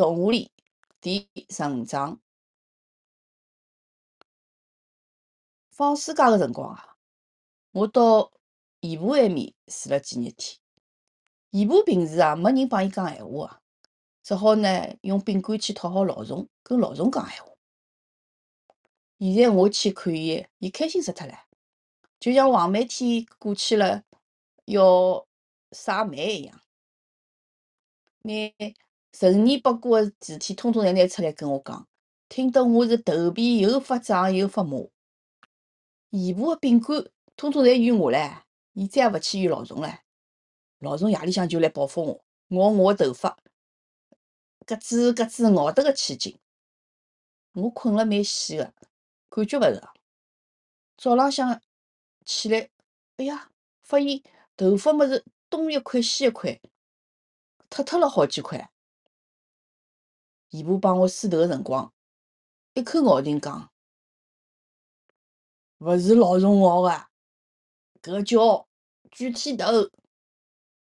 动物里第成长。放暑假个辰光啊，我到姨婆埃面住了几日天。姨婆平时啊没人帮伊讲闲话啊，只好呢用宾馆去讨好老虫，跟老虫讲闲话。现在我去看伊，伊开心死脱了，就像黄梅天过去了要晒梅一样，拿成年不过个事体，通通侪拿出来跟我讲，听得我是头皮又发胀又发麻。姨婆个饼干通通侪怨我唻，伊再也勿去怨老虫唻。老虫夜里向就来报复我，咬我个头发，咯吱咯吱咬得个起劲。我困了蛮死个，感觉勿着。早浪向起来，哎呀，发现头发么是东一块西一块，脱脱了好几块。姨婆帮我梳头个辰光，一口咬定讲。勿是老虫咬个，搿叫举剃头，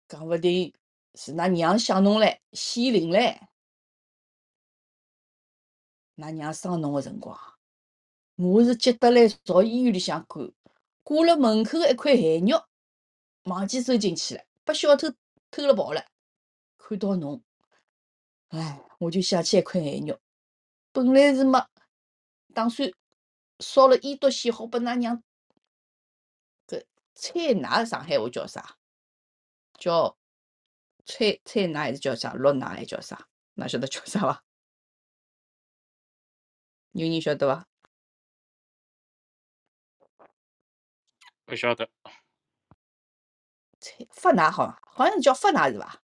讲勿定是㑚娘想侬唻，显灵唻。㑚娘生侬个辰光，我是急得来朝医院里向赶，挂了门口个一块咸肉，忘记收进去了，被小偷偷了跑了。看到侬，哎，我就想起一块咸肉，本来是没打算。烧了一笃鲜，好拨㑚娘搿菜奶，上海话叫啥？叫菜菜奶还是叫啥？绿奶还叫啥？㑚晓得叫啥伐？有人晓得伐？勿晓得。菜发奶好，好像是叫发奶是伐？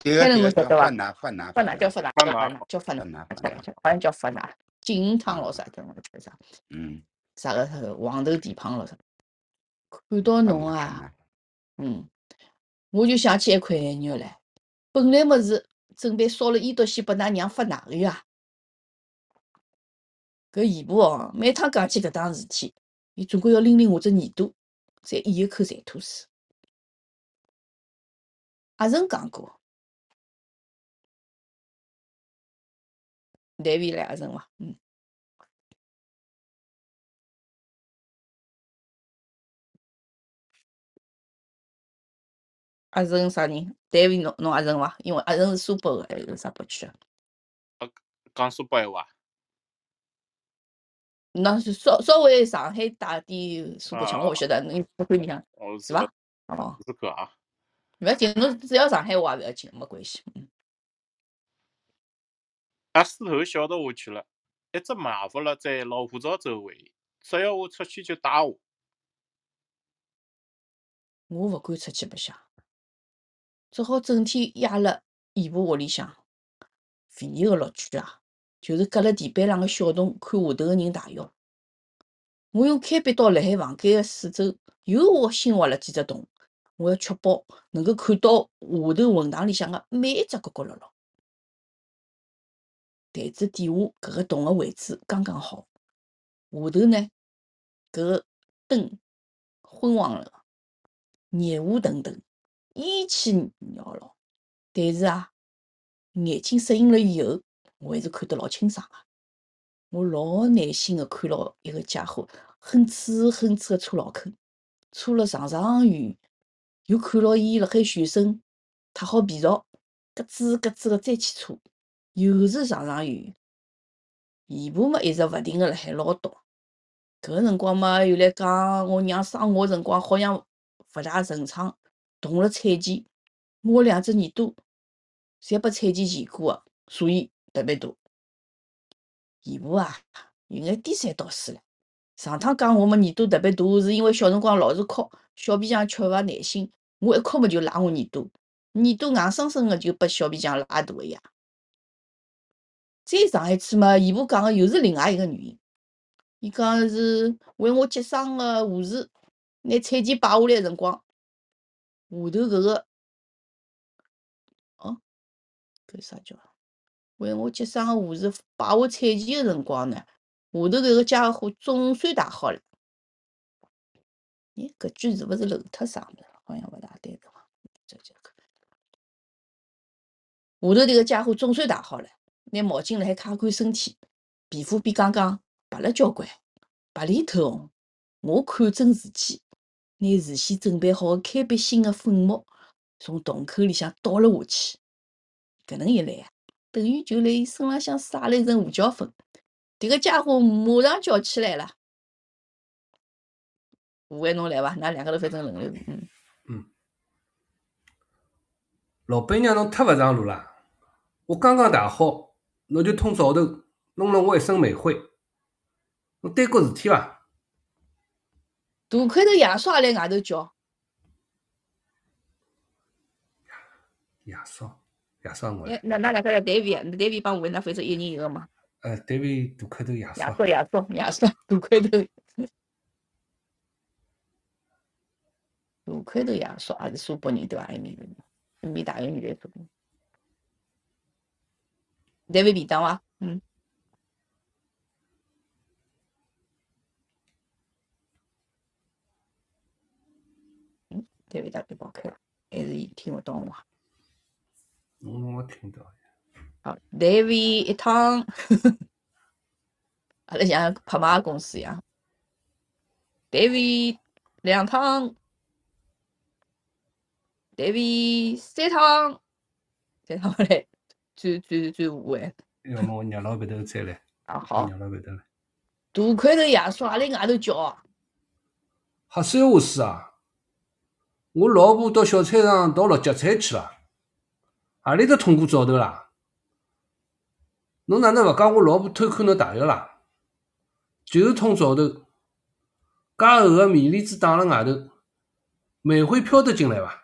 对个叫发奶发奶发奶叫发奶叫发奶叫发奶，好像叫发奶。金银汤咯啥的，我吃啥？嗯，啥个啥个黄豆地胖咯啥？看到侬啊，嗯，我就想起一块咸肉来。本来么是准备烧了一笃鲜拨㑚娘发奶个呀。搿姨婆哦，每趟讲起搿档事体，伊总归要拎拎我只耳朵，再咽一口馋吐水。阿成讲过。单位来阿成伐？嗯。阿成啥人？单位侬侬阿成伐？因为阿成是苏北个，还是啥北区啊？呃，讲苏北话。那是稍稍微上海带点苏北腔，我晓得，侬不会里向是伐？哦。是个啊。勿要紧，侬只要上海话勿要紧，没关系。嗯。阿四头晓得下去了，一直埋伏了在老虎灶周围，只要我出去就打我。我勿敢出去白相，只好整天压辣姨婆屋里向。唯一个乐趣啊，就是隔辣地板上个小洞看下头个人汏浴。我用开笔刀辣海房间个四周又挖新挖了几只洞，我要确保能够看到下头混堂里向个每一只角角落落。台子底下搿个洞个位置刚刚好，下头呢，搿个灯昏黄了，热雾腾腾，烟气缭绕。但是啊，眼睛适应了以后，我还是看得老清爽个。我老耐心个看牢一个家伙，哼哧哼哧个搓老坑，搓了长长远，又看牢伊辣海旋身，踏好皮槽，咯吱咯吱个再去搓。又是长长远，姨婆嘛一直勿停个辣海唠叨。搿个辰光嘛又来讲我娘生我辰光好像勿大顺畅，动了彩钿，我两只耳朵侪被彩钿钳过个，所以特别大。姨婆啊，有眼颠三倒四了。上趟讲我么耳朵特别大，是因为小辰光老是哭，小皮匠缺乏耐心，我一哭么就拉我耳朵，耳朵硬生生个就被小皮匠拉大个呀。再上一次嘛，姨婆讲个又是另外一个原因。伊讲是为我接生个护士拿产钳摆下来个辰光，下头搿个，哦，搿啥叫？为我接生个护士摆下产钳个辰光呢，下头搿个家伙总算戴好了。咦，搿句是勿是漏脱啥物事？好像勿大对个伐？下。头迭个家伙总算汏好了，拿毛巾辣海擦干身体，皮肤比刚刚白了交关，白里透红。我看准时机，拿事先准备好的开笔芯的粉末从洞口里向倒了下去。搿能一来啊，等于就辣伊身浪向撒了一层胡椒粉。迭个家伙马上叫起来了。五位，侬来伐？㑚两个头反正轮流。嗯。嗯。老板娘，侬太勿上路了！我刚刚汏好，侬就通早头弄了我一身煤灰。侬担过事体伐？大块头爷叔也来外头叫。爷叔，爷叔我。那那两个叫 David，戴维帮吴伟，那反正一人一个嘛。呃，戴维大块头爷叔。爷叔，爷叔，爷叔，大块头。大块头爷叔也是苏北人对伐？埃面人，一面大个女的苏北。戴维便当伐？嗯。嗯，戴维大背包开了，还是伊听不懂我？嗯，我听到。好，戴维一趟，阿拉像拍卖公司一样。戴维两趟。戴维三趟，三趟来，最最最五万。要么我让老板头再来。啊好。让老板头来。大块头爷叔阿里外头叫啊。瞎三话四啊！我老婆到小菜场淘绿脚菜去了，何里搭通过灶头啦？侬哪能勿讲我老婆偷看侬大浴啦？就是通灶头，介厚个棉帘子打辣外头，煤灰飘得进来伐？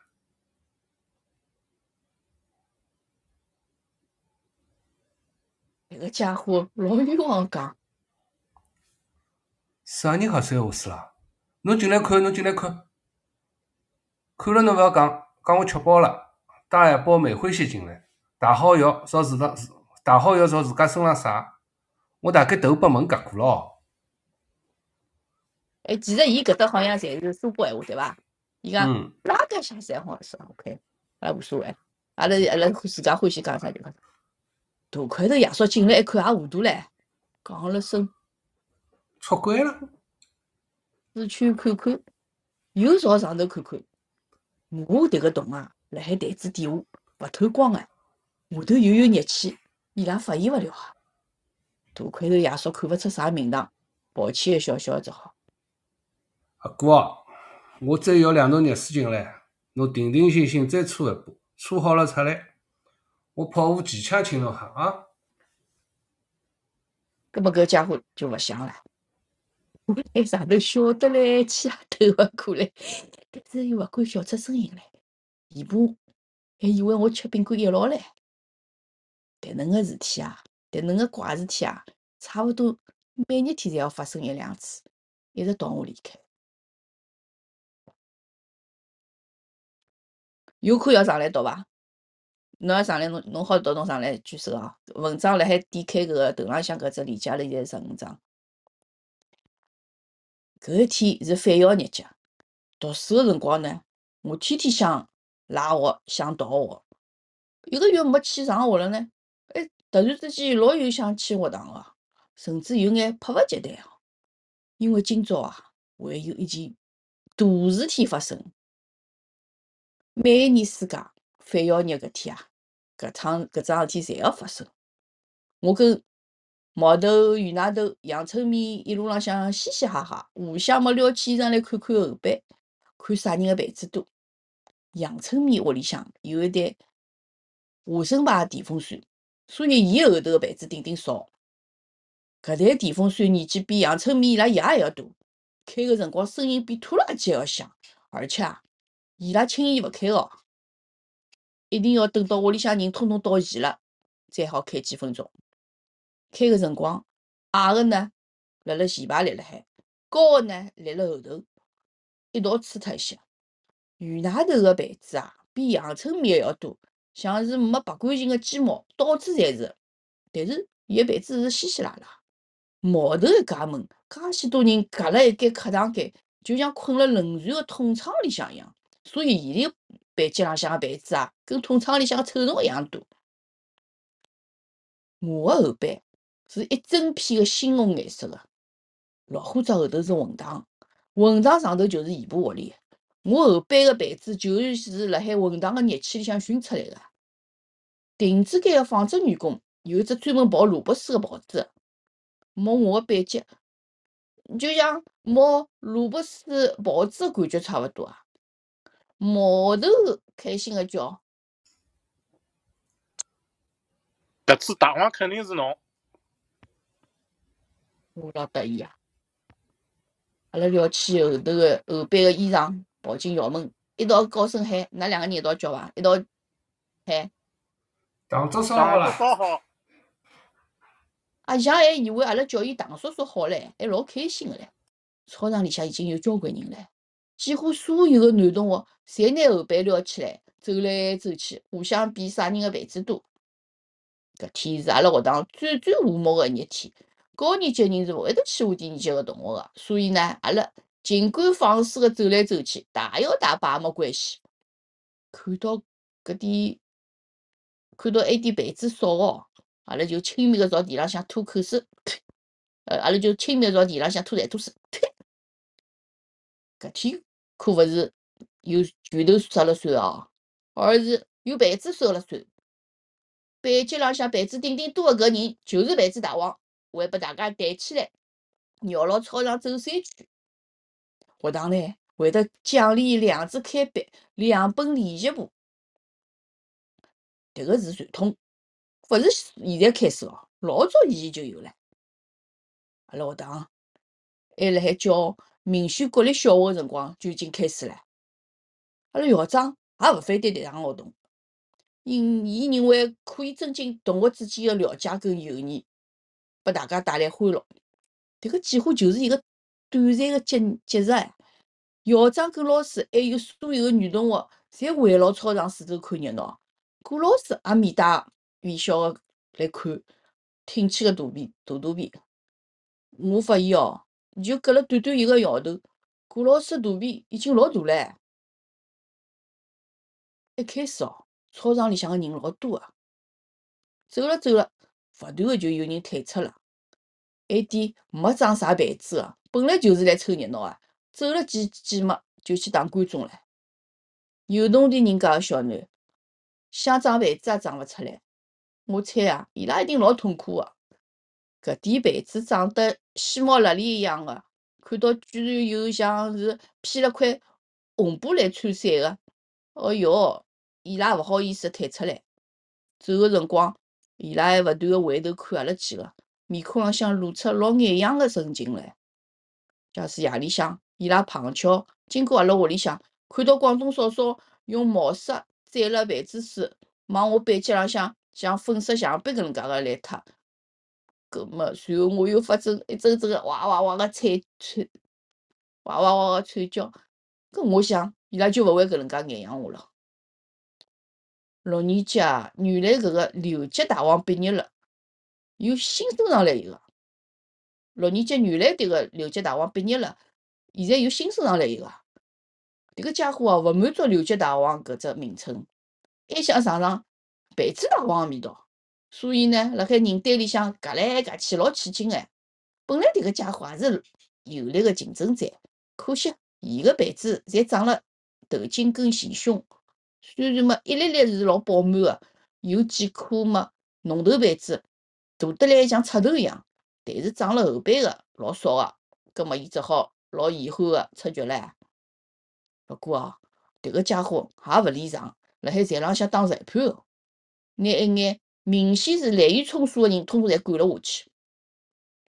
这个家伙老冤枉讲，啥人瞎三胡四啦？侬进来看，侬进来看，看了侬勿要讲，讲我吃饱了，带一包煤灰先进来，汏好药朝自上，汏好药朝自家身上撒，我大概头被门夹过了。哎，其实伊搿搭好像侪是苏北闲话，对伐？伊讲哪个啥侪好是 OK，也无所谓，阿拉阿拉自家欢喜讲啥就讲啥。大块头爷叔进来一看也糊涂唻，讲了声出轨了，四圈看看，又朝上头看看。我迭个洞啊，辣海台子底下，勿透光个，下头又有热气，伊拉发现勿了啊。大块头爷叔看勿出啥名堂，抱歉个笑笑只好。阿哥，我再舀两桶热水进来，侬定定心心再搓一把，搓好了出来。我跑步技巧请侬哈啊！搿么搿家伙就勿想了，我在上头笑得嘞气也透勿过来，但是又勿敢笑出声音来，伊怕还以为我吃饼干噎牢唻。迭能个事体啊，迭能个怪事体啊，差勿多每日天侪要发生一两次，一直到我离开。有课要上来读伐？侬要上来，侬侬好读，侬上来举手啊！文章辣海点开搿个头浪向搿只链接里在十五章。搿一天是返校日脚，读书个辰光呢，我天天想赖学，想逃学。一个月没去上学了呢，哎，突然之间老有想去学堂个，甚至有眼迫勿及待哦。因为今朝啊，会有一件大事体发生。每一年暑假。返校日搿天啊，搿趟搿桩事体侪要发生。我跟毛头、袁大头、杨春面一路浪向嘻嘻哈哈，互相没撩起衣裳来看看后背，看啥人个辈子多。杨春面屋里向有一台华生牌电风扇，所以伊后头个被子顶顶少。搿台电风扇年纪比杨春面伊拉爷还要大，开个辰光声音比拖拉机还要响，而且，伊拉轻易勿开哦。一定要等到屋里向人统统到齐了，才好开几分钟。开个辰光，矮个呢辣辣前排立辣海，高个呢立辣后头，一道吹脱一些。原大头个被子啊，比阳春面还要多，像是没拔干净个鸡毛，到处侪是。但是伊个被子是稀稀拉拉，毛头一家门，介许多人隔了一间客堂间，就像困辣冷船个桶舱里向一样。所以伊个。板间浪向个被子啊，跟桶仓里向个臭虫一样多。我个后背是一整片个猩红颜色个，老虎爪后头是混塘，混塘上头就是尾巴窝里。我后背个被子就是辣海混塘个热气里向熏出来个。亭子间个纺织女工有一只专门刨萝卜丝个刨子，摸我个背脊，就像摸萝卜丝刨子个感觉差勿多啊。毛头开心个叫。搿次大王肯定是侬，我老得意啊！阿拉撩起后头个后背个衣裳，跑进校门，一道高声喊：“㑚两个人一道叫伐？一道喊。糖粥烧好了，烧好，阿强还以为阿拉叫伊糖叔叔好唻，还老开心个唻。操场里向已经有交关人唻，几乎所有个男同学侪拿后背撩起来，走来走去，互相比啥人个被子多。搿天是阿拉学堂最最和睦个一日天，高年级人是勿会得欺负低年级个同学个，所以呢，阿拉尽管放肆个走来走去，大摇大摆也没关系。看到搿点，看到埃点被子少哦，阿拉就亲密个朝地浪向吐口水，呃，阿拉就亲密个朝地浪向吐痰吐水。搿天可勿是有拳头说了算哦，而是有板子说了算。班级浪向板子顶顶多个搿人就是板子大王，会拨大家抬起来，绕牢操场走三圈。学堂呢会得奖励两支铅笔、两本练习簿，迭个是传统，勿是现在开始哦，老早以前就有了。阿拉学堂还辣海教明轩国立小学个辰光就已经开始了。阿拉校长也勿反对迭项活动。因伊认为可以增进同学之间个了解跟友谊，拨大家带来欢乐。迭个几乎就是一个短暂个节节日！校长跟老师还有所有个女同学，侪围牢操场四周看热闹。顾老师也面带微笑个来看，挺起个肚皮大肚皮。我发现哦，就隔了短短一个号头，顾老师肚皮已经老大了。一开始哦。操场里向个人老多个，走了走了，勿断个就有人退出了。埃点没装啥被子个，本来就是来凑热闹个，走了几几末就去当观众了。有农田人家个小囡，想装牌子也装勿出来。我猜啊，伊拉一定老痛苦个。搿点被子长得细毛辣里一样个，看到居然有像是披了块红布来穿伞个，哦哟！伊拉勿好意思退出来，走个辰光，伊拉还勿断个回头看阿拉几个，面孔浪向露出老眼痒个神情来。假使夜里向，伊拉碰巧经过阿拉屋里向，看到广东嫂嫂用毛刷蘸了痱子水，往我背脊浪向像粉刷墙壁搿能介个来脱，搿么随后我又发出一阵阵哇哇哇的惨惨，哇哇哇个惨叫，搿我想伊拉就勿会搿能介眼养我了。六年级啊，原来搿个留级大王毕业了，有新升上来一个。六年级原来迭个留级大王毕业了，现在又新升上来一个。迭个家伙啊，勿满足留级大王搿只名称，还想尝尝被子大王个味道，所以呢，辣海人堆里向夹来夹去，老起劲哎。本来迭个家伙也是有力个竞争者，可惜伊个被子侪长了头颈跟前胸。虽然嘛，一粒粒是老饱满个，有几颗嘛，浓头被子大得来像插头一样，但是长了后背个老少个，葛末伊只好老遗憾个出局唻。不过哦，迭个家伙也勿离场，辣海站浪向当裁判个，拿一眼明显是滥竽充数个人统统侪赶了下去。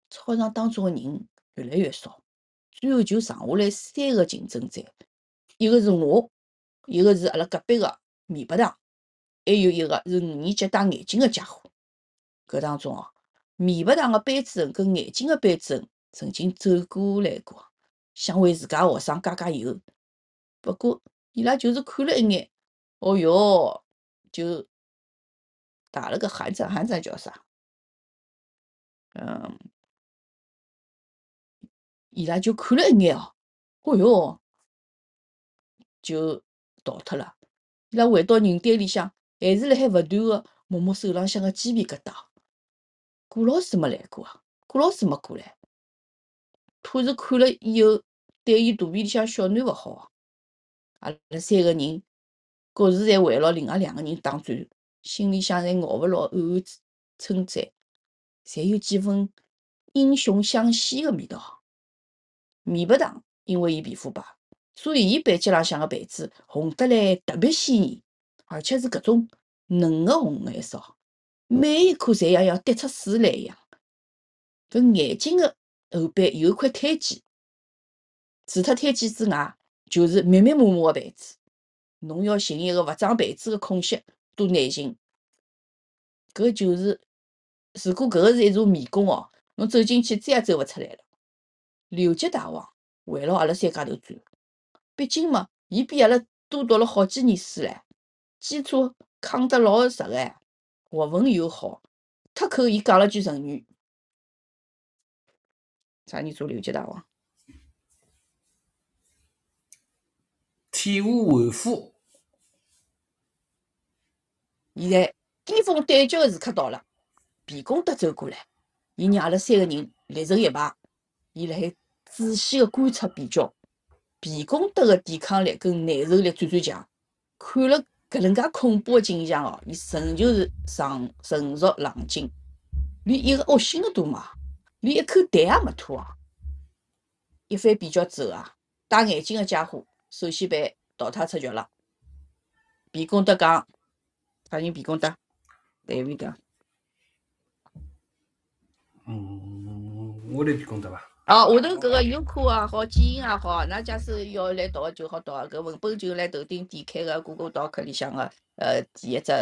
操场当中个人越来越少，最后就剩下来三个竞争者，一个是我。一个是阿拉隔壁个米白糖，还有一个是五年级戴眼镜个家伙。搿当中哦，米白糖个班主任跟眼镜个班主任曾经走过来过，想为自家学生加加油。不过伊拉就是看了一眼，哦哟，就打了个寒战，寒战叫啥？嗯，伊拉就看了一眼哦，哦哟，就。逃脱了，伊拉回到人堆里向，还是辣海勿断个摸摸手浪向个鸡皮疙瘩。顾老师没来过啊，顾老师没过来。突然看了以后，对伊肚皮里向小囡勿好啊。阿拉三个人各自侪围牢另外两个人打转，心里向侪熬勿牢，暗暗称赞，侪有几分英雄相惜个味道。棉白糖因为伊皮肤白，所以伊背脊浪向个被子红得来特别鲜艳，而且是搿种嫩个红颜色，每一颗侪像要滴出水来一样。搿眼睛个后背有一块胎记，除脱胎记之外，就是密密麻麻个被子。侬要寻一个勿长被子个空隙多难寻。搿就是，如果搿个是一座迷宫哦，侬走进去再也走勿出来了。刘吉大王围绕阿拉三家头转，毕竟嘛，伊比阿拉多读了好几年书唻，基础扛得老实个，学问又好。脱口伊讲了句成语，啥人做刘吉大王？体无完肤。现在巅峰对决个时刻到了，皮公德走过来，伊让阿拉三个人列成一排，伊辣海。仔细个观察比较，皮公德个抵抗力跟耐受力最最强。看了搿能介恐怖个景象哦，伊仍旧是常成熟冷静，连一个恶心个都没，连一口痰也没吐啊！一番比较之后啊，戴眼镜个家伙首先被淘汰出局了。皮公德讲：“啥人？皮公德？对位讲。”嗯，我来皮公德伐？哦，下头搿个优酷也好，基因也好，那假使要来读就好读。搿文本就来头顶点开个 Google Doc 里向个呃第一只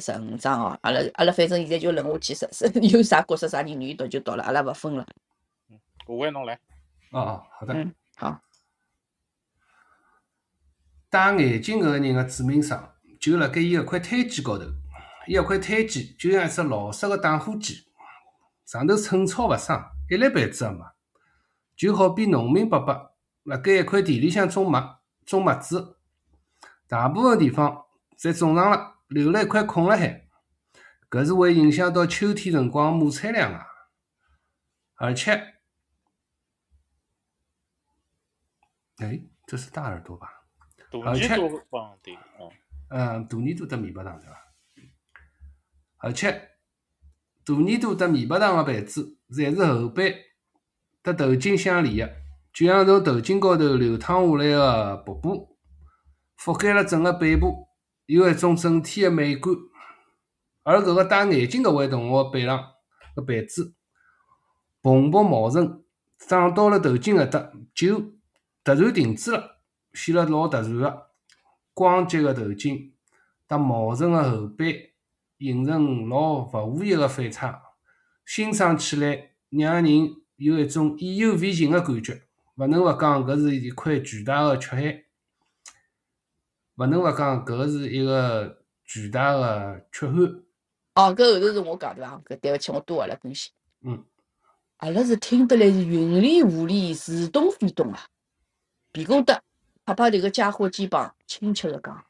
成章哦。阿拉阿拉反正现在就轮下去，是是有啥角色啥人愿意读就读了，阿拉勿分了。嗯，我为侬来。哦哦，好的。嗯，好。戴眼镜搿个人个致命伤就辣盖伊搿块胎记高头，伊搿块胎记就像一只老式个打火机，上头寸草勿生，一粒痱子也没。就好比农民伯伯辣盖一块地里向种麦，种麦子，大部分地方侪种上了，留了一块空辣海，搿是会影响到秋天辰光亩产量啊。而且，哎，这是大耳朵吧？大耳朵对，嗯，嗯，大耳朵得棉白糖对伐？而且，大耳朵得棉白糖个被子，侪是后背。搭头颈相连个，就像从头颈高头流淌下来个瀑布，覆盖了整个背部，有一种整体个美感。而搿个戴眼镜搿位同学背上个被子蓬勃茂盛，长到了头颈搿搭就突然停止了，显得老突然个。光洁个头巾搭茂盛个后背，形成老勿和谐个反差，欣赏起来让人。有一种意犹未尽个感觉，勿能勿讲搿是一块巨大个缺憾，勿能勿讲搿是一个巨大个缺憾。哦，搿后头是我讲对伐？搿对勿起，我多话了，恭喜。嗯，阿拉是听得来是云里雾里，似懂非懂啊。皮公德拍拍迭个家伙肩膀，亲切个讲：“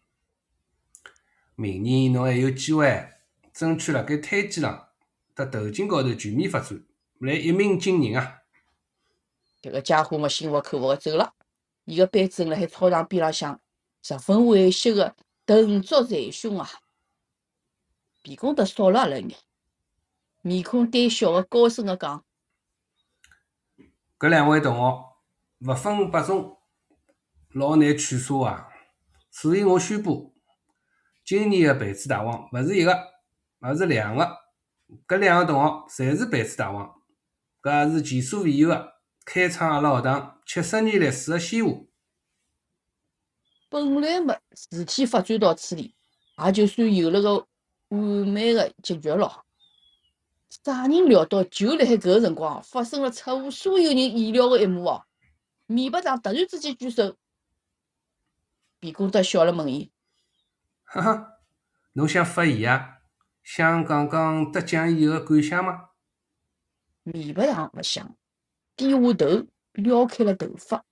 明年侬还有机会，争取辣盖胎记上、搭头颈高头全面发展。”来一鸣惊人啊！迭个家伙么，心服口服个走了。伊个班主任辣海操场边浪向，十分惋惜个瞪足捶胸啊！皮公德扫了阿拉一眼，面孔呆笑个高声个讲：“搿两位同学勿分伯仲，老难取舍啊！所以我宣布，今年个辈子大王勿是一个，而是两个。搿两个同学侪是辈子大王。”搿也是前所未有的，开创阿拉学堂七十年历史的先河。本来嘛，事体发展到此地，也就算有了个完美的结局咯。啥人料到，就辣海搿个辰光，发生了出乎所有人意料的一幕哦！棉白糖突然之间举手，皮公德笑了问伊：“哈哈，侬想发言啊？想讲讲得奖以后的感想吗？”棉白糖勿想，低下头撩开了头发。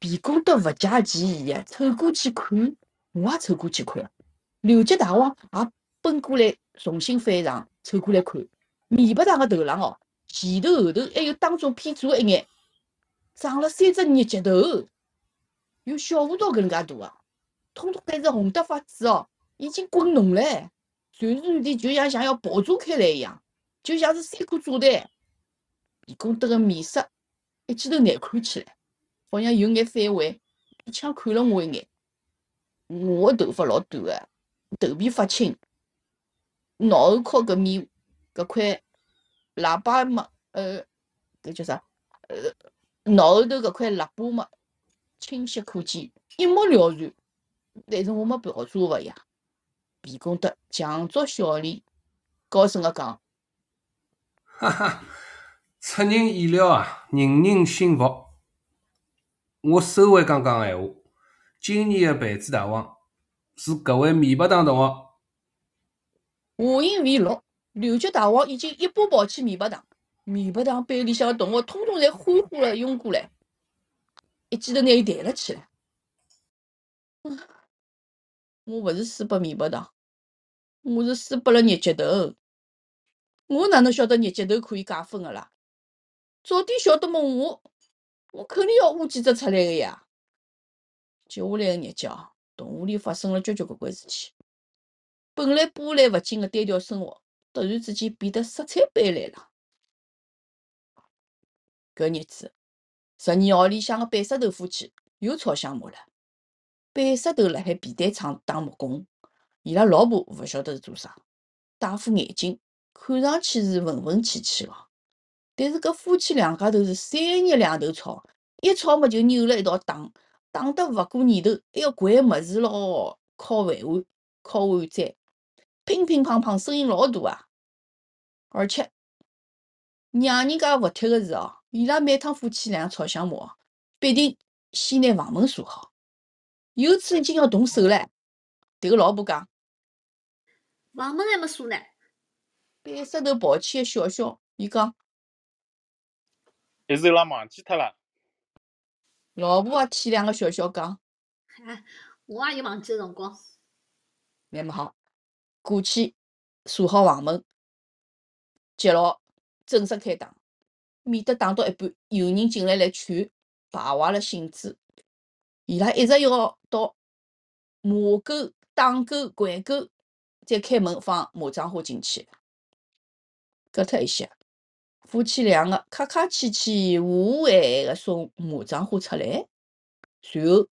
皮公德勿解其意啊，凑过去看，我也凑过去看。刘杰大王也奔过来，重新翻上，凑过来看。米白糖个头浪哦，前头后头还有当中偏左一眼，长了三只日脚头，有小胡桃搿能介大个，通通侪是红得发紫哦，已经滚浓唻，传传地就像像要爆炸开来一样，就像是三颗炸弹。鼻孔得个面色一记头难看起来，好像有眼反胃，一枪看了我一眼。我个头发老短个，头皮发青，脑后靠搿面搿块喇叭嘛，呃，搿叫啥？呃，脑后头搿块喇叭嘛，清晰可见，一目了然。但是我没表啥勿呀，鼻孔得强作笑脸，高声个讲：“哈哈，出人意料啊，人人心服。我收回刚刚个闲话。”今年的盘子大王是搿位米白糖同学。话音未落，刘局大王已经一把抱起米白糖，米白糖班里向的同学统统侪欢呼了涌过来，一记头拿伊抬了起来。我勿是输拨米白糖，我是输拨了日脚头。我哪能晓得日脚头可以加分个啦？早点晓得么，我我肯定要挖几只出来个呀！接下来个日脚，动物里发生了交交关关事体。本来波澜勿惊个单调生活，突然之间变得色彩斑斓了。搿日子，十二号里向个板石头夫妻又吵相骂了。板石头辣海皮蛋厂打木工，伊拉老婆勿晓得是做啥，戴副眼镜，看上去是文文气气个。但是搿夫妻两家头是三日两头吵，一吵么就扭了一道打。打得勿过年头，还要掼物事咯，敲饭碗、敲碗盏，乒乒乓乓，声音老大啊！而且让人家服帖个是哦，伊拉每趟夫妻俩吵相骂，必定先拿房门锁好。有次已经要动手了，迭个老婆讲：“房门还没锁呢。”背石头抱起一笑笑，伊讲：“还是伊拉忘记脱了。”老婆也体谅个笑笑讲：“哎，我也有忘记个辰光。”那么好，过去锁好房门，接牢，正式开打，免得打到一半有人进来来劝，败坏了兴致。伊拉一直要到骂够、打够、掼够，再开门放马掌花进去。隔脱一歇。夫妻两个客客气气、和和爱爱个送马掌花出来，随后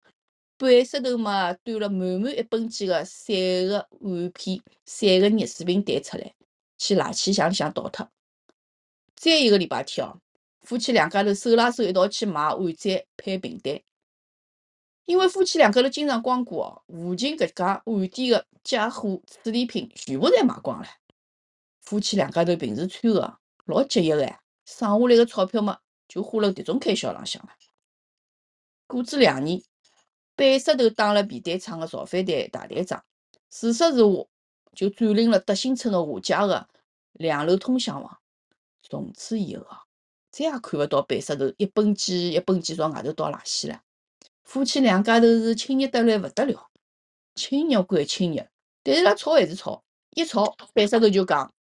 半石头嘛端了满满一本几个散个碗片、散个热水瓶蛋出来，去垃圾箱里向倒脱。再一个礼拜天哦，夫妻两家头手拉手一道去买碗盏、配瓶蛋。因为夫妻两家头经常光顾哦，附近搿家碗店个家伙处理品全部侪卖光了。夫妻两家头平时穿个。老节约个，省下来个钞票嘛，就花了迭种开销浪向了。过子两年，板石头当了皮蛋厂个造反队大队长，自说自话就占领了德兴村个华家个两楼通向房。从此以后啊，再也看勿到板石头一本几一本几朝外头倒垃圾了。夫妻两家头是亲热得来勿得了，亲热归亲热，但是伊拉吵还是吵，一吵板石头就讲。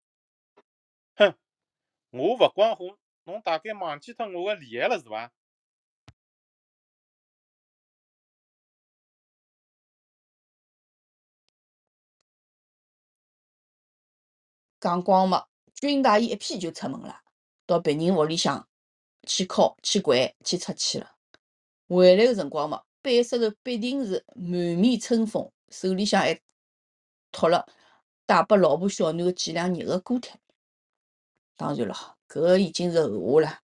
哼我勿光火，侬大概忘记脱我个厉害了是伐？讲光嘛，军大衣一披就出门了，到别人屋里向去敲、去掼、去出气了。回来个辰光嘛，背石头必定是满面春风，手里向还托了带拨老婆小囡个几两热个锅贴。当然了，搿已经是后话了。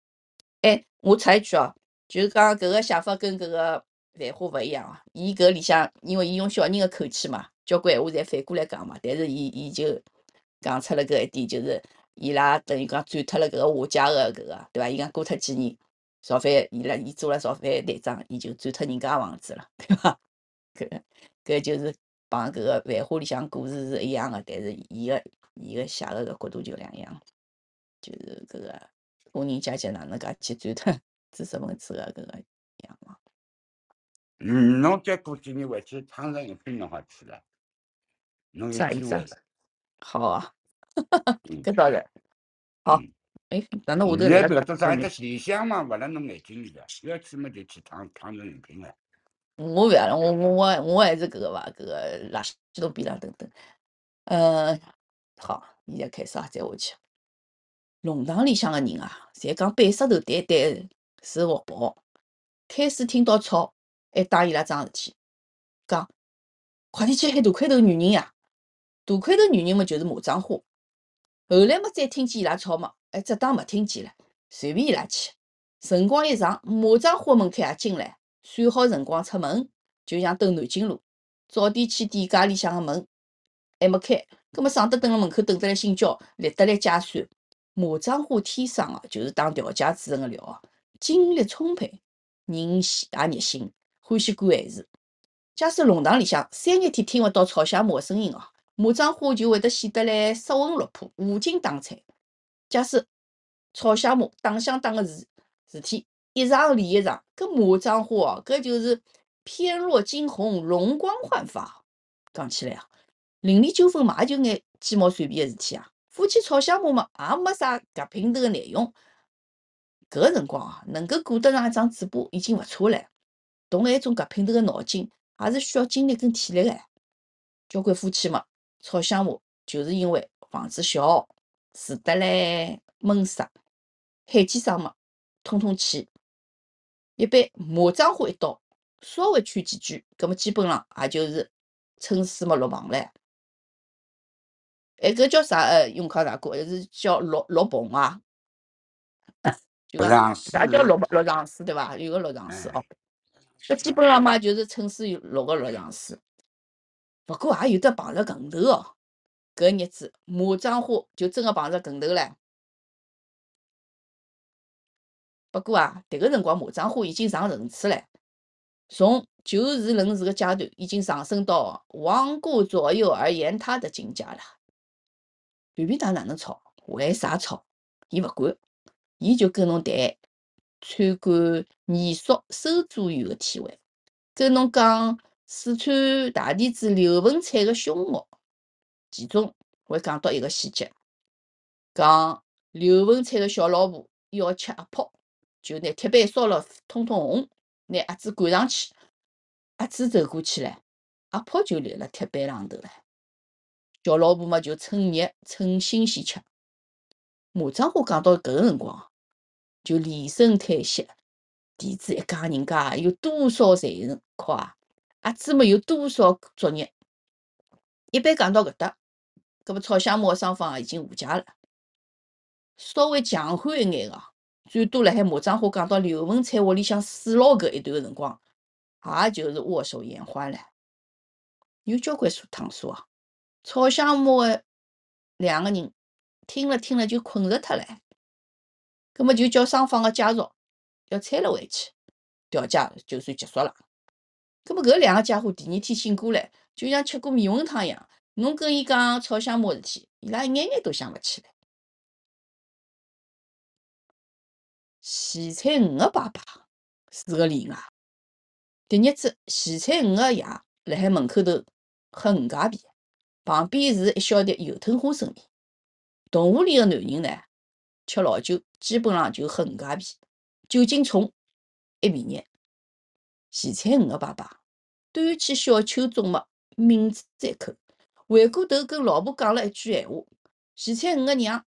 哎，我插一句哦，就是讲搿个写法跟搿个繁花勿一样啊。伊搿里向，因为伊用小人个口气嘛，交关闲话侪反过来讲嘛。但是伊伊就讲出了搿一点，就是伊拉等于讲转脱了搿个华家个搿个，对伐？伊讲过脱几年造反，伊拉伊做了造反队长，伊就转脱人家房子了，对伐？搿搿就是帮搿个繁花里向故事是一样个，但是伊个伊个写个搿角度就两样。就是搿个工人阶级哪能介去转脱知识分子个搿个样嘛？嗯，侬再过几年回去，厂城一批侬好去了，侬有机会了。好啊，搿当然。好嗯，哎，哪能下头现在搿只啥一只理想嘛，勿辣侬眼睛里的，要去嘛就去趟趟成人品了。我勿要了，我我我我还是搿个伐，搿个垃圾桶边浪等等。呃，好，现在开始啊，再下去。弄堂里向个人啊，侪讲板石头对对是活宝。开始听到吵，还打伊拉桩事体，讲快点去喊大块头女人呀！大块头女人嘛就是马掌花。后来嘛再听见伊拉吵嘛，哎，只当没听见了，随便伊拉去。辰光一长，马掌花门口也进来，算好辰光出门，就像登南京路，早点去店家里向个门还没开，葛末上得蹲辣门口等得来心焦，立得来解算。马掌花天生个就是当调解主任个料啊，精力充沛，人喜也热心，欢喜管闲事。假使弄堂里向三日天听勿到吵相骂个声音哦，马掌花就会得显得来失魂落魄、无精打采。假使吵相骂、打相打个事事体一场连一场，搿马掌花哦，搿就是翩若惊鸿、容光焕发。讲起来啊，邻里纠纷嘛，也就眼鸡毛蒜皮个事体啊。夫妻吵相骂嘛，也没啥搿品头个内容。搿个辰光啊，能够顾得上一张嘴巴已经勿错唻。动埃种搿品头个脑筋，也是需要精力跟体力个。交关夫妻嘛，吵相骂就是因为房子小，住得来闷塞，海基生嘛，通通气。一般马掌花一到，稍微劝几句，葛末基本上也就是趁水嘛落旁唻。哎，搿叫啥？呃，永康大哥，是叫落落棚啊？就落讲上水啥叫落落上水对伐？有个落上水哎哦。搿基本上嘛，就是趁水落个落上水。勿过也有得碰着梗头哦。搿日子马掌花就真个碰着梗头唻。不过啊，迭个辰光马掌花已经上层次唻，从就事论事个阶段，已经上升到罔顾左右而言他的境界了。随便㑚哪能吵，为啥吵，伊勿管，伊就跟侬谈参观艺术收租员个体会，跟侬讲四川大弟子刘文彩个凶恶，其中会讲到一个细节，讲刘文彩个小老婆要吃鸭泡，就拿铁板烧了通通红，拿鸭子赶上去，鸭子走过去了，鸭泡就立辣铁板上头了。小老婆嘛就趁热趁新鲜吃。马掌花讲到搿个辰光，就连声叹息：弟子一家人家有多少才能靠啊？鸭子么有多少作业？一般讲到搿搭，搿么吵相骂个双方啊已经和解了。稍微强悍一眼个，最多辣海马掌花讲到刘文彩屋里向水老搿一段个辰光，也就是握手言欢唻。有交关数趟数啊。吵相骂个两个人听了听了就困着脱唻，葛末就叫双方个家属要搀了回去，调解就算结束了。葛末搿两个家伙第二天醒过来，就像吃过迷魂汤一样，侬跟伊讲吵相骂事体，伊拉一眼眼都想勿起来。徐彩五个爸爸是个例外。迭日子，徐彩五个爷辣海门口头喝五家皮。旁边是一小碟油吞花生米。同屋里个男人呢，吃老酒，基本上就喝五家皮，酒精冲，一皮热。徐彩五个爸爸端起小酒盅嘛，抿住一口，回过头跟老婆讲了一句闲话。徐彩五个娘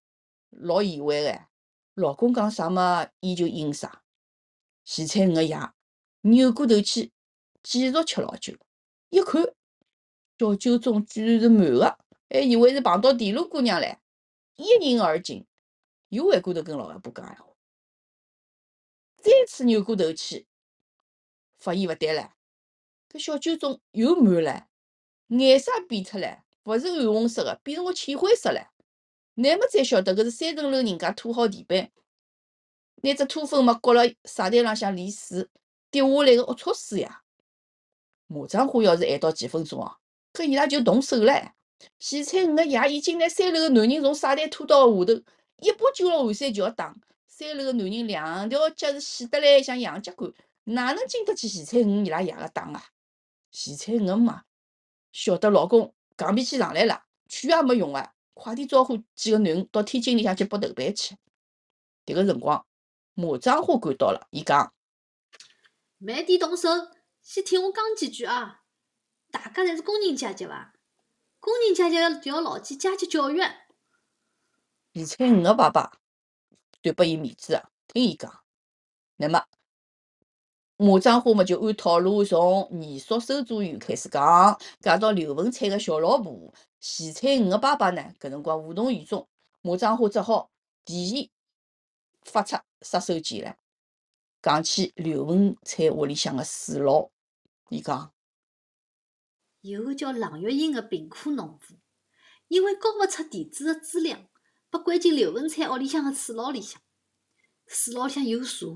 老意外个，老公讲啥么，伊就应啥。徐彩五个爷扭过头去继续吃老酒，一看。小酒盅居然是满个，还以为是碰到田螺姑娘唻，一饮而尽，又回过头跟老婆讲闲话，再次扭过头去，发现勿对唻，搿小酒盅又满唻，颜色变脱唻，勿是暗红色个，变成个浅灰色唻。乃末才晓得搿是三层楼人家拖好地板，拿只拖粪嘛搁辣沙台浪向沥水，滴下来个龌龊水呀。马掌花要是晚到几分钟哦。搿伊拉就动手唻。徐彩五个爷已经拿三楼个男人从沙台拖到下头，一把揪牢寒山就要打。三楼个男人两条脚是细得来像洋脚杆，哪能经得起徐彩五伊拉爷个打啊？徐彩五嘛，晓得老公戆脾气上来了，劝也没用啊，快点招呼几个囡恩到天井里向去剥豆瓣去。迭个辰光，马章花赶到了，伊讲：慢点动手，先听我讲几句啊！大家侪是工人阶级伐？工人阶级要要牢记阶级教育。李彩五个爸爸断拨伊面子啊，听伊讲。那么马章花嘛就按套路从二叔收租员开始讲，讲到刘文彩个小老婆徐彩云个爸爸呢，搿辰光无动于衷。马章花只好提前发出杀手锏了，讲起刘文彩屋里向个水牢。伊讲。有个叫郎月英个贫苦农妇，因为交勿出地主个资粮，被关进刘文彩屋里向个水牢里向。水牢里向有蛇，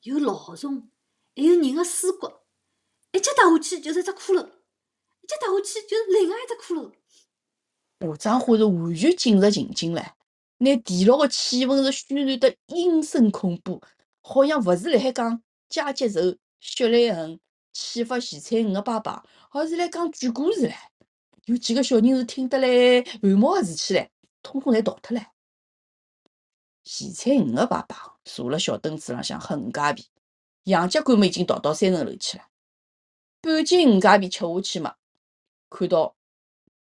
有老虫，还有人个尸骨。一脚踏下去就是一只骷髅，一脚踏下去就是另外一只骷髅。马章花是完全进入情境唻，拿地牢个气氛是渲染得阴森恐怖，好像勿是辣海讲阶级仇、血泪痕。启发徐彩云个爸爸，而是辣讲鬼故事唻。有几个小人是听得来汗毛竖起来，通通侪逃脱唻。徐彩云个爸爸坐辣小凳子浪向喝五加皮，杨家官们已经逃到三层楼去了。半斤五加皮吃下去嘛，看到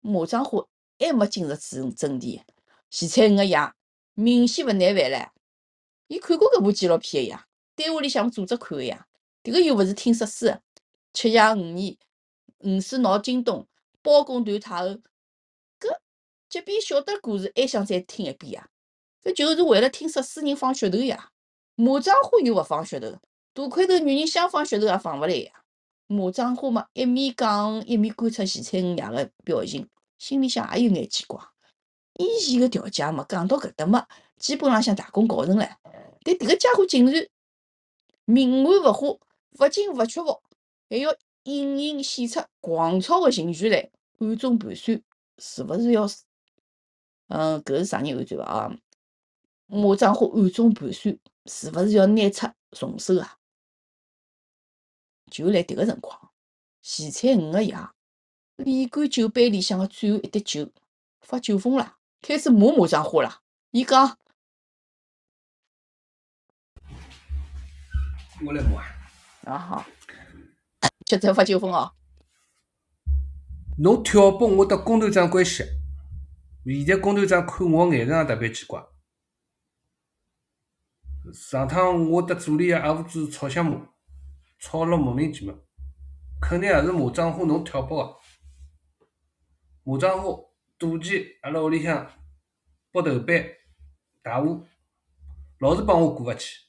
马章花还没进入主阵地，徐彩云个爷明显勿耐烦唻。伊看过搿部纪录片个呀，单位里向组织看个呀，迭个又勿是听说书个。七爷五年，五岁闹惊动，包公断太后，搿即便晓得故事，还想再听一遍呀？搿就是为了听说书人放噱头呀！马章花又勿放噱头，大块头女人想放噱头也放勿来呀！马章花嘛，一面讲一面观察徐彩云爷个表情，心里向也有眼奇怪。以前个调解嘛，讲到搿搭嘛，基本浪向大功告成了，但迭个家伙竟然冥顽勿化，勿惊勿屈服。还要隐隐显出狂躁个情绪来，暗中盘算是勿是要，嗯，搿是啥人暗算啊？马章花暗中盘算是勿是要拿出重手啊？就辣迭个辰光，前菜五个爷理干酒杯里向个最后一滴酒，发酒疯了，开始骂马章花了。伊讲：“我来骂啊好。”吃才发酒疯哦！侬挑拨我搭工头长关系，现在工头长看我眼神也特别奇怪。上趟我搭组里个阿五子吵相骂，吵了莫名其妙，肯定也是马章花侬挑拨个。马章花妒忌阿拉屋里向剥豆瓣大户，老是帮我过勿去。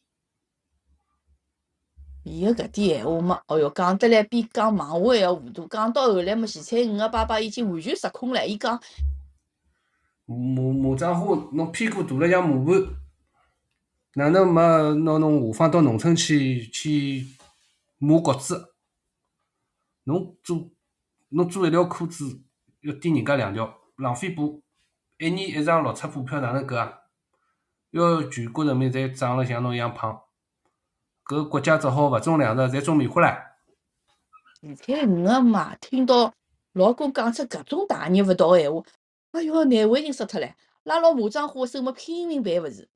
伊个搿点闲话嘛，哦哟，讲得来比讲忙话还要糊涂。讲到后来嘛，徐彩五个爸爸已经完全失控了。伊讲：马马章花，侬屁股大了像磨盘，哪能没拿侬下放到农村去去磨谷子？侬做侬做一条裤子要顶人家两条，浪费布，一年一场六出布票哪能够啊？要全国人民侪长了像侬一样胖。搿国家只好勿种粮食，侪种棉花唻。徐彩云个妈听到老公讲出搿种大逆勿道个闲话，哎哟，难为情死脱唻，拉牢马章花手嘛拼命办勿是。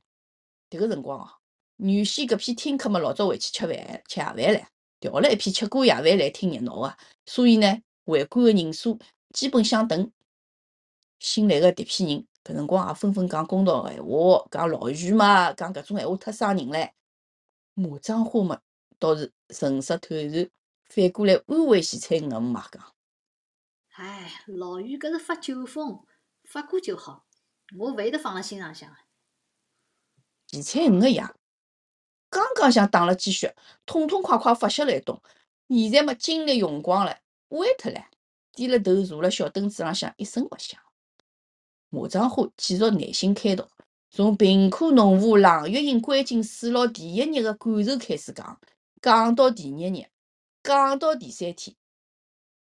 迭个辰光哦，原先搿批听客嘛老早回去吃饭吃夜饭唻，调了一批吃过夜饭来听热闹个，所以呢，围观个人数基本相等。新来个迭批人搿辰光也纷纷讲公道个闲话，讲老徐嘛，讲搿种闲话太伤人唻。马章花嘛，倒是神色坦然，反过来安慰徐彩云个姆妈讲：“哎，老余搿是发酒疯，发过就好，我勿会得放辣心上向个。”徐彩云个爷刚刚想打了鸡血，痛痛快快发泄了一通，现在嘛精力用光了，歪脱了，低了头坐辣小凳子浪向，一声勿响。马章花继续耐心开导。从贫苦农妇郎月英关进水牢第一日个感受开始讲，讲到第二日，讲到第三天，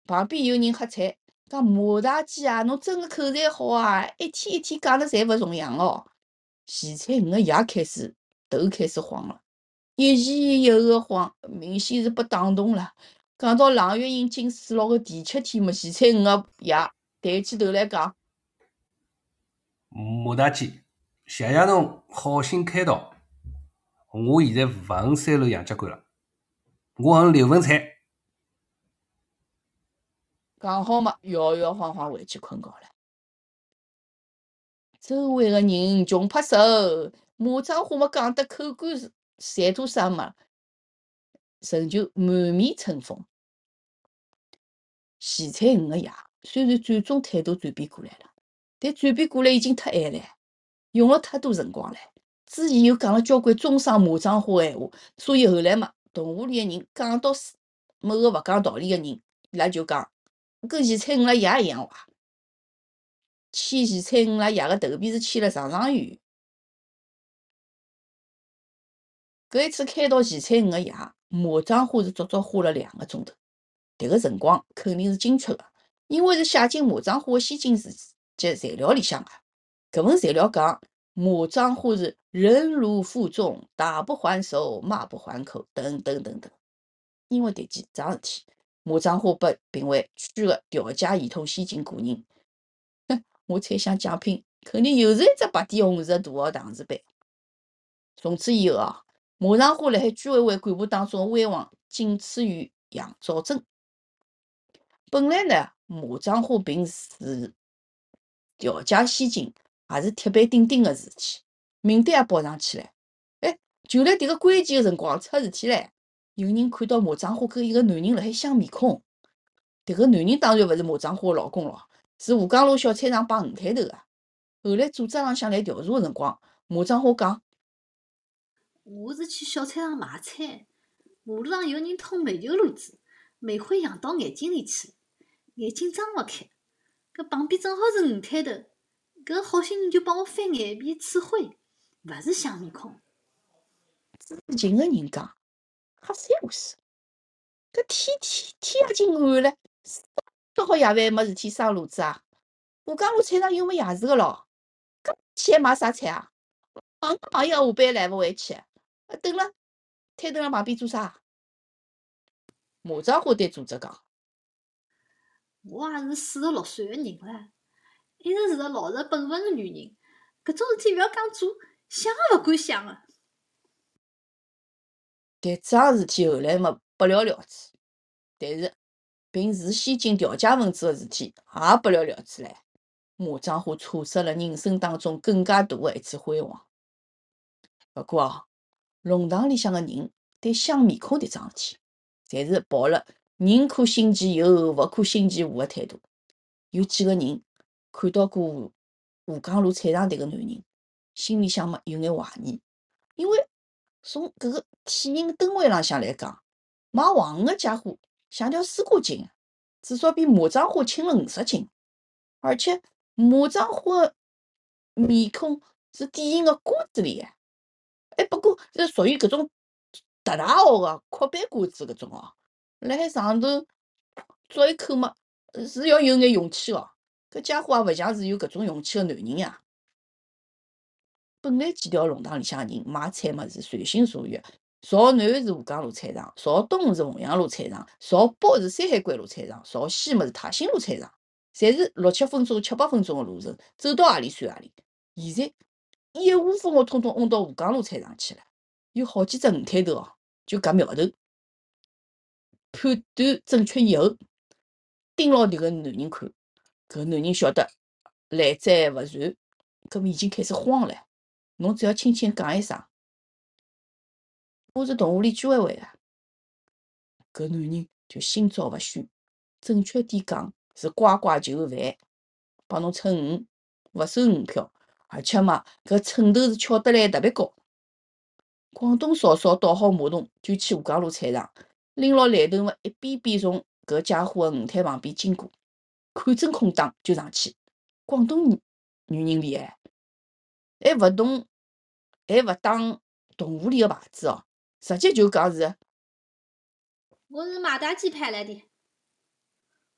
旁边有人喝彩，讲马大姐啊，侬真个口才好啊，一天一天讲了侪勿重样哦。徐彩云个爷开始头开始晃了，一前一后个晃，明显是被打动了。讲到郎月英进水牢个第七天嘛，徐彩五个爷抬起头来讲。马大姐，谢谢侬好心开导。我现在勿恨三楼杨家馆了，我恨刘文彩。讲好嘛，摇摇晃晃回去困觉了。周围个人穷拍手，马庄花嘛讲得口干馋肚生嘛，仍旧满面春风。前菜五个爷虽然最终态度转变过来了，但转变过来已经太晚了，用了太多辰光了。之前又讲了交关中伤马庄花个闲话，所以后来嘛，同屋里个人讲到某个勿讲道理个人，伊拉就讲跟前菜五拉爷一样坏。牵前菜五拉爷个头皮是牵了长长远搿一次开到前菜五个夜，马庄花是足足花了两个钟头。迭个辰光肯定是精确个，因为是写进马庄花个先进事迹材料里向个。搿份材料讲，马庄花是忍辱负重，打不还手，骂不还口，等等等等。因为迭件桩事体，马庄花被评为区个调解系统先进个人。哼，我猜想奖品肯定又是一只白底红字个大号搪瓷杯。从此以后哦，马庄花辣海居委会干部当中个威望仅次于杨兆珍。本来呢，马庄花评是调解先进，也是铁板钉钉个事体，名单也报上去了。哎，就辣迭个关键个辰光出事体唻！有人看到马庄花跟一个男人辣海相面孔，迭个男人当然勿是马庄花个老公咯，是吴江路小菜场摆鱼摊头个。后来组织浪向来调查个辰光，马庄花讲：“我是去小菜场买菜，马路上有人捅煤球炉子，煤灰扬到眼睛里去。”眼睛睁勿开，搿旁边正好是鱼摊头，搿好心人就帮我翻眼皮吹灰，勿是相面孔。知情个人讲，吓三胡死。搿天天天也经暗了，刚好夜饭没事体生炉子啊。吴江路菜场又没夜市个咯，搿天买啥菜啊？忙忙一个下班来勿回去，等了摊头浪旁边做啥？马庄花对组织讲。我也是四十六岁个人了，一直是个老实本分个女人。搿种事体勿要讲做，想也勿敢想个。迭桩事体后来嘛不了了之，但是凭事先进调解分子个事体也不了了之唻。马庄花错失了人生当中更加大个一次辉煌。不过哦，弄堂里向个人对镶面孔迭桩事体，侪是抱了。宁可信其有，勿可信其无个态度。有几个人看到过吴江路菜场迭个男人，心里向嘛有眼怀疑，因为从搿个体型吨位浪向来讲，卖黄鱼个家伙像条丝瓜精，至少比马庄花轻了五十斤。而且马庄花个面孔是典型个瓜子脸，哎，不过是属于搿种特大号个阔板瓜子搿种哦。辣海上头啄一口嘛，是要有眼勇气哦。搿家伙也勿像是有搿种勇气个男人呀。本来几条弄堂里向人买菜嘛是随心所欲，朝南是吴江路菜场，朝东是凤阳路菜场，朝北是山海关路菜场，朝西么是泰兴路菜场，侪是六七分钟、七八分钟个路程，走到何里算何里。现在一窝蜂个统统拥到吴江路菜场去了，有好几只鱼摊头哦，就搿苗头。判断正确以后，盯牢迭个男人看，搿男人晓得来者勿善，搿么已经开始慌了。侬只要轻轻讲一声，我是同屋里居委会个，搿男人就心照勿宣。正确点讲是乖乖就范，帮侬称鱼，勿收鱼票，而且嘛，搿秤头是翘得来特别高。广东嫂嫂倒好马桶就去吴江路菜场。拎牢篮头嘛，一遍遍从搿家伙个鱼摊旁边经过，看准空档就上去。广东女女人厉害，还勿动，还勿打动物里个牌子哦，直接就讲是。我是马大姐派来的。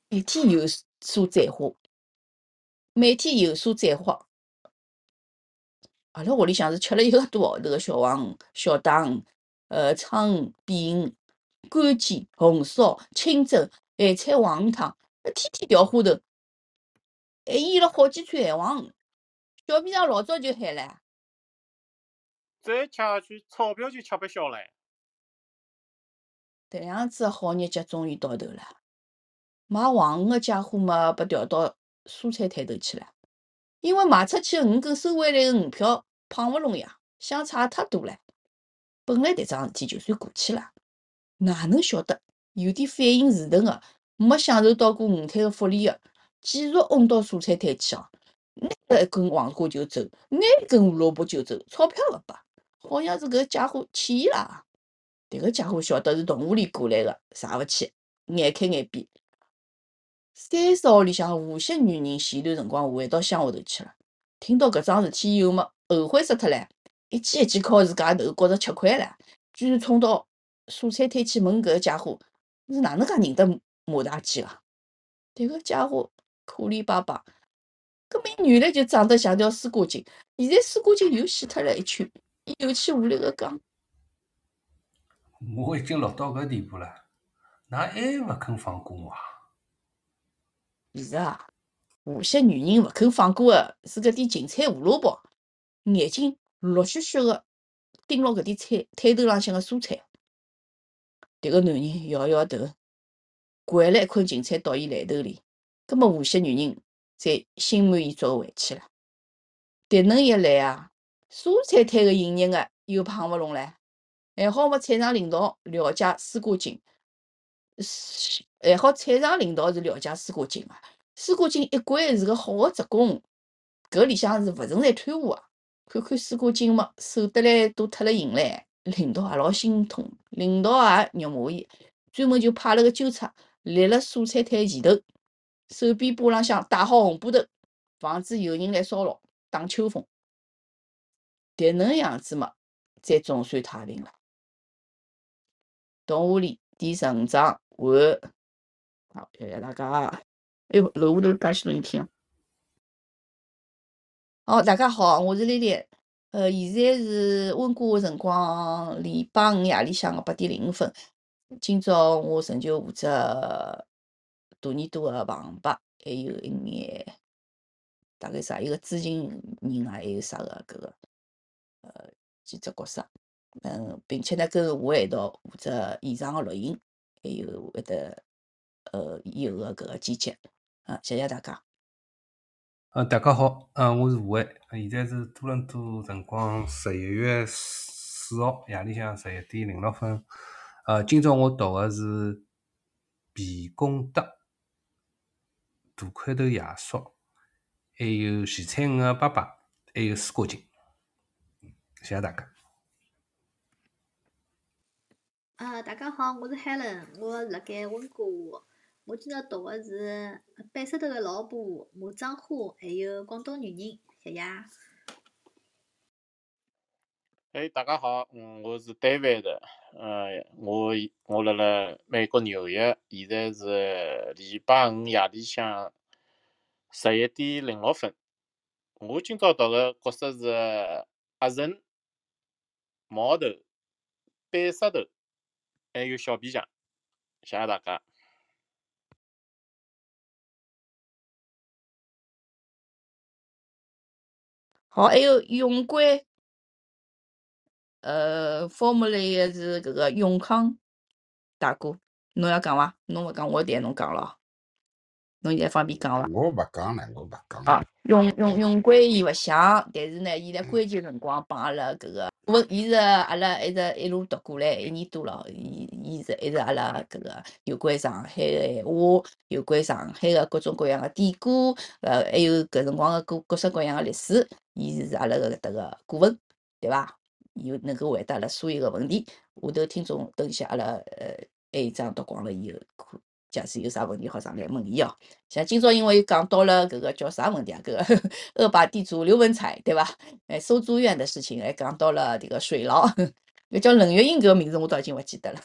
每天有所斩获，每天有所在花。阿拉屋里向是吃了一个多号头个小黄鱼、小大鱼、呃鲳鱼、扁鱼。干煎、红烧、清蒸、咸菜黄鱼汤，天天调花头，还腌了好几串咸黄鱼。小皮匠老早就喊了，再吃下去，钞票就吃不消了。迭样子的好日节终于到头了。卖黄鱼个家伙嘛，被调到蔬菜摊头去了。因为卖出去个鱼跟收回来个鱼票胖勿拢呀，相差太多了。本来迭桩事体就算过去了，哪能晓得有点反应迟钝个，没享受到过鱼摊个福利个，继续拥到蔬菜摊去哦，拿了一根黄瓜就走，拿一根胡萝卜就走，钞票勿拨，好像是搿家伙欠伊拉。迭个家伙晓得是动物里过来个，上勿起，眼开眼闭。三十号里向无锡女人前段辰光回到乡下头去了，听到搿桩事体以后嘛，后悔死脱唻，一记一记敲自家头，觉着吃亏了，居然冲到蔬菜摊去问搿个家伙是哪能介认得马大姐个？迭个家伙可怜巴巴，搿命原来就长得像条丝瓜精，现在丝瓜精又死脱了一圈，伊有气无力个讲。我已经落到搿地步了，㑚还勿肯放过我啊？其实啊，无锡女人勿肯放过个是搿点芹菜胡萝卜，眼睛绿血血个盯牢搿点菜摊头浪向个蔬菜。迭个男人摇摇头，掼了一捆芹菜到伊篮头里，葛末无锡女人才心满意足个回去了。迭能一来啊，蔬菜摊个营业额又胖勿拢唻，还好么菜场领导了解丝瓜筋，是还好菜场领导是了解丝瓜筋个，丝瓜筋一贯是个好个职工，搿里向是勿存在贪污个。看看丝瓜筋么，瘦得来都脱了形唻，领导也老心痛，领导也肉麻伊，专门就派了个纠察立辣蔬菜摊前头，手臂把浪向带好红布头，防止有人来骚扰，打秋风。迭能样子嘛，才总算太平了。动物里第十五章完，好，谢谢大家。哎哟，楼下头介许多人听。哦，大家好，我是丽丽。呃，现在是温哥华辰光礼拜五夜里向个八点零五分。今朝我仍旧负责大耳朵个旁白，还有一眼大概啥一个知情人啊，还有啥个搿个呃几只角色。嗯，并且呢，跟我一道负责现场个录音，还有会得呃以后个搿个剪辑。啊，谢谢大家。呃，大家好，呃，我是吴伟，现在是多伦多辰光十一月四号夜里向十一点零六分。呃，今朝我读个是皮公德、大块头爷叔，还有徐彩鱼个爸爸，还有丝瓜筋。谢谢大家。啊，大家好，我是 Helen，我辣盖温哥华。我今朝读个是贝石头个老婆马章花，还有广东女人，谢谢。哎，大家好，嗯，我是 David，呃，我我辣辣美国纽约，现在是礼拜五夜里向十一点零六分。我今朝读个角色是阿成、毛头、贝石头，还有小皮匠，谢谢大家。好，还有永贵，呃，Formula 个是搿个永康大哥，侬要讲伐？侬勿讲，我代侬讲了。侬现在方便讲伐？我勿讲了，我勿讲啊了。，永永永贵伊勿想，但是呢，伊在关键辰光帮阿拉搿个，问伊是阿拉一直一路读过来一年多了，伊伊是一直阿拉搿个有关上海的闲话，有关上海的各种各样的典故，呃，还有搿辰光的各各式各样的历史，伊是阿拉搿搭个顾问，对伐？有能够回答了所有个问题。下头听众等一下阿拉呃下一章读光了以后，可假使有啥问题好上来问伊哦。像今朝因为讲到了搿个叫啥问题啊？搿个 恶霸地主刘文彩，对伐？哎，收租院的事情，还讲到了迭个水牢，搿叫冷月英搿个名字我倒已经勿记得了。